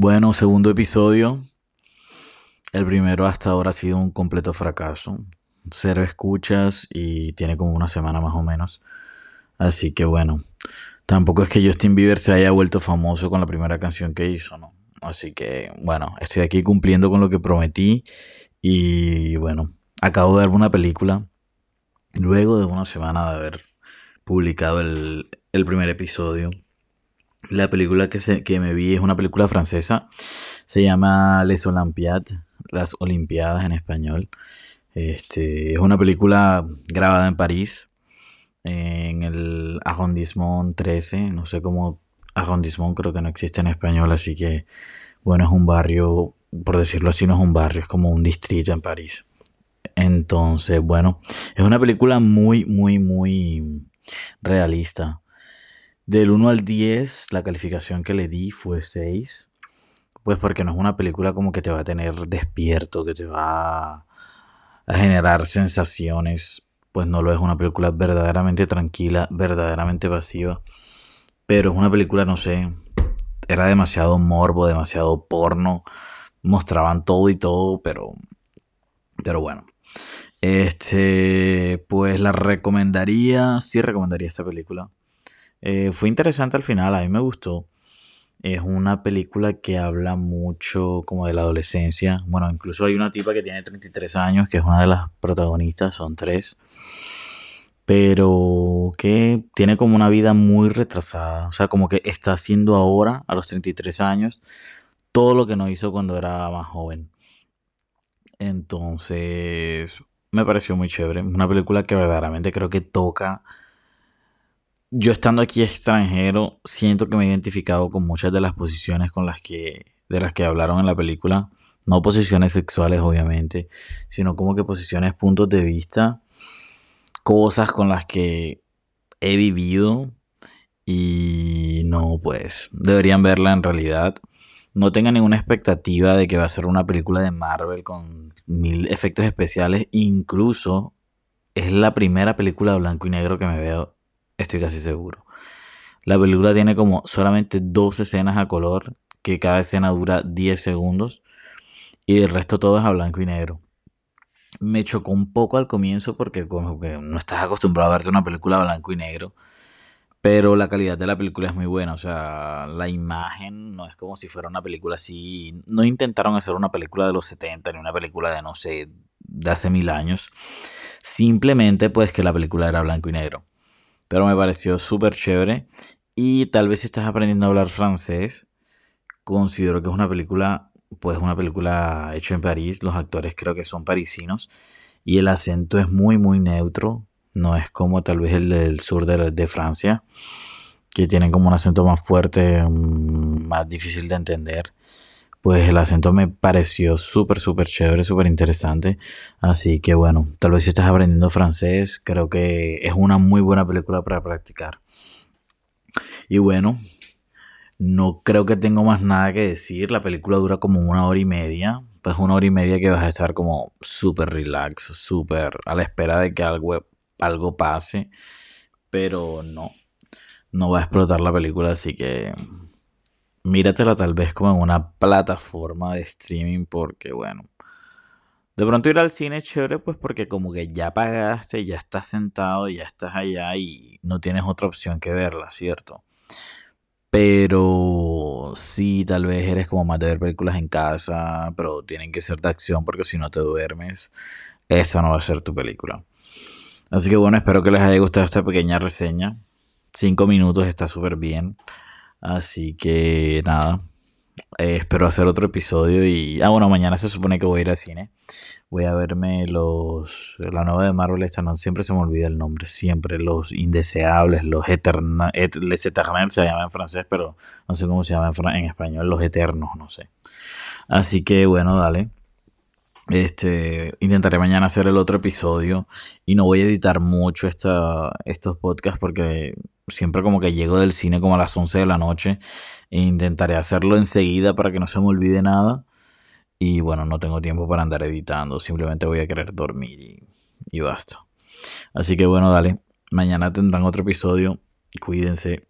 Bueno, segundo episodio. El primero hasta ahora ha sido un completo fracaso. Cero escuchas y tiene como una semana más o menos. Así que bueno, tampoco es que Justin Bieber se haya vuelto famoso con la primera canción que hizo, ¿no? Así que bueno, estoy aquí cumpliendo con lo que prometí y bueno, acabo de ver una película luego de una semana de haber publicado el, el primer episodio. La película que, se, que me vi es una película francesa. Se llama Les Olympiades, las Olimpiadas en español. Este, es una película grabada en París, en el arrondissement 13. No sé cómo arrondissement creo que no existe en español, así que bueno, es un barrio, por decirlo así, no es un barrio, es como un distrito en París. Entonces, bueno, es una película muy, muy, muy realista. Del 1 al 10, la calificación que le di fue 6. Pues porque no es una película como que te va a tener despierto, que te va a generar sensaciones. Pues no lo es una película verdaderamente tranquila, verdaderamente pasiva. Pero es una película, no sé, era demasiado morbo, demasiado porno. Mostraban todo y todo, pero, pero bueno. Este, pues la recomendaría, sí recomendaría esta película. Eh, fue interesante al final, a mí me gustó. Es una película que habla mucho como de la adolescencia. Bueno, incluso hay una tipa que tiene 33 años, que es una de las protagonistas, son tres. Pero que tiene como una vida muy retrasada. O sea, como que está haciendo ahora, a los 33 años, todo lo que no hizo cuando era más joven. Entonces, me pareció muy chévere. Una película que verdaderamente creo que toca yo estando aquí extranjero, siento que me he identificado con muchas de las posiciones con las que, de las que hablaron en la película. No posiciones sexuales, obviamente, sino como que posiciones, puntos de vista, cosas con las que he vivido y no, pues, deberían verla en realidad. No tengan ninguna expectativa de que va a ser una película de Marvel con mil efectos especiales. Incluso es la primera película de blanco y negro que me veo Estoy casi seguro. La película tiene como solamente dos escenas a color, que cada escena dura 10 segundos, y el resto todo es a blanco y negro. Me chocó un poco al comienzo porque como que no estás acostumbrado a verte una película a blanco y negro, pero la calidad de la película es muy buena, o sea, la imagen no es como si fuera una película así, no intentaron hacer una película de los 70 ni una película de no sé, de hace mil años, simplemente pues que la película era blanco y negro pero me pareció súper chévere. Y tal vez si estás aprendiendo a hablar francés, considero que es una película, pues una película hecha en París, los actores creo que son parisinos, y el acento es muy, muy neutro, no es como tal vez el del sur de, Francia, que tienen como un acento más fuerte, mm, más difícil de entender pues el acento me pareció súper, súper chévere, súper interesante. Así que bueno, tal vez si estás aprendiendo francés, creo que es una muy buena película para practicar. Y bueno, no creo que tengo más nada que decir. La película dura como una hora y media. Pues una hora y media que vas a estar como súper relax, súper a la espera de que algo, algo pase. Pero no, no va a explotar la película, así que míratela tal vez como en una plataforma de streaming porque bueno, de pronto ir al cine es chévere pues porque como que ya pagaste, ya estás sentado, ya estás allá y no tienes otra opción que verla, ¿cierto? Pero sí, tal vez eres como más de ver películas en casa, pero tienen que ser de acción porque si no te duermes, esa no va a ser tu película. Así que bueno, espero que les haya gustado esta pequeña reseña. Cinco minutos está súper bien. Así que nada, eh, espero hacer otro episodio y... Ah, bueno, mañana se supone que voy a ir al cine. Voy a verme los... La nueva de Marvel esta, no, siempre se me olvida el nombre, siempre. Los indeseables, los eternos... les se llama en francés, pero no sé cómo se llama en, en español. Los eternos, no sé. Así que bueno, dale. Este, intentaré mañana hacer el otro episodio y no voy a editar mucho esta, estos podcasts porque siempre como que llego del cine como a las 11 de la noche e intentaré hacerlo enseguida para que no se me olvide nada. Y bueno, no tengo tiempo para andar editando, simplemente voy a querer dormir y, y basta. Así que bueno, dale, mañana tendrán otro episodio. Cuídense.